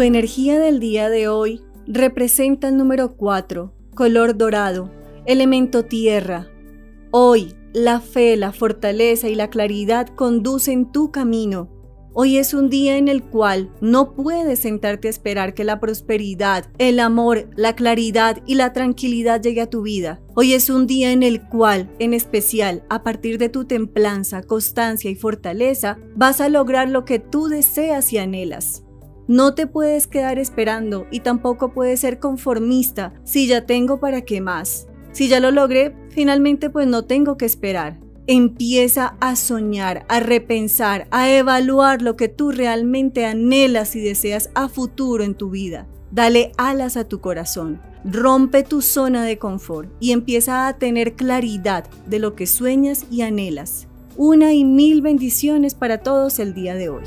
Tu energía del día de hoy representa el número 4, color dorado, elemento tierra. Hoy, la fe, la fortaleza y la claridad conducen tu camino. Hoy es un día en el cual no puedes sentarte a esperar que la prosperidad, el amor, la claridad y la tranquilidad llegue a tu vida. Hoy es un día en el cual, en especial, a partir de tu templanza, constancia y fortaleza, vas a lograr lo que tú deseas y anhelas. No te puedes quedar esperando y tampoco puedes ser conformista si ya tengo para qué más. Si ya lo logré, finalmente pues no tengo que esperar. Empieza a soñar, a repensar, a evaluar lo que tú realmente anhelas y deseas a futuro en tu vida. Dale alas a tu corazón, rompe tu zona de confort y empieza a tener claridad de lo que sueñas y anhelas. Una y mil bendiciones para todos el día de hoy.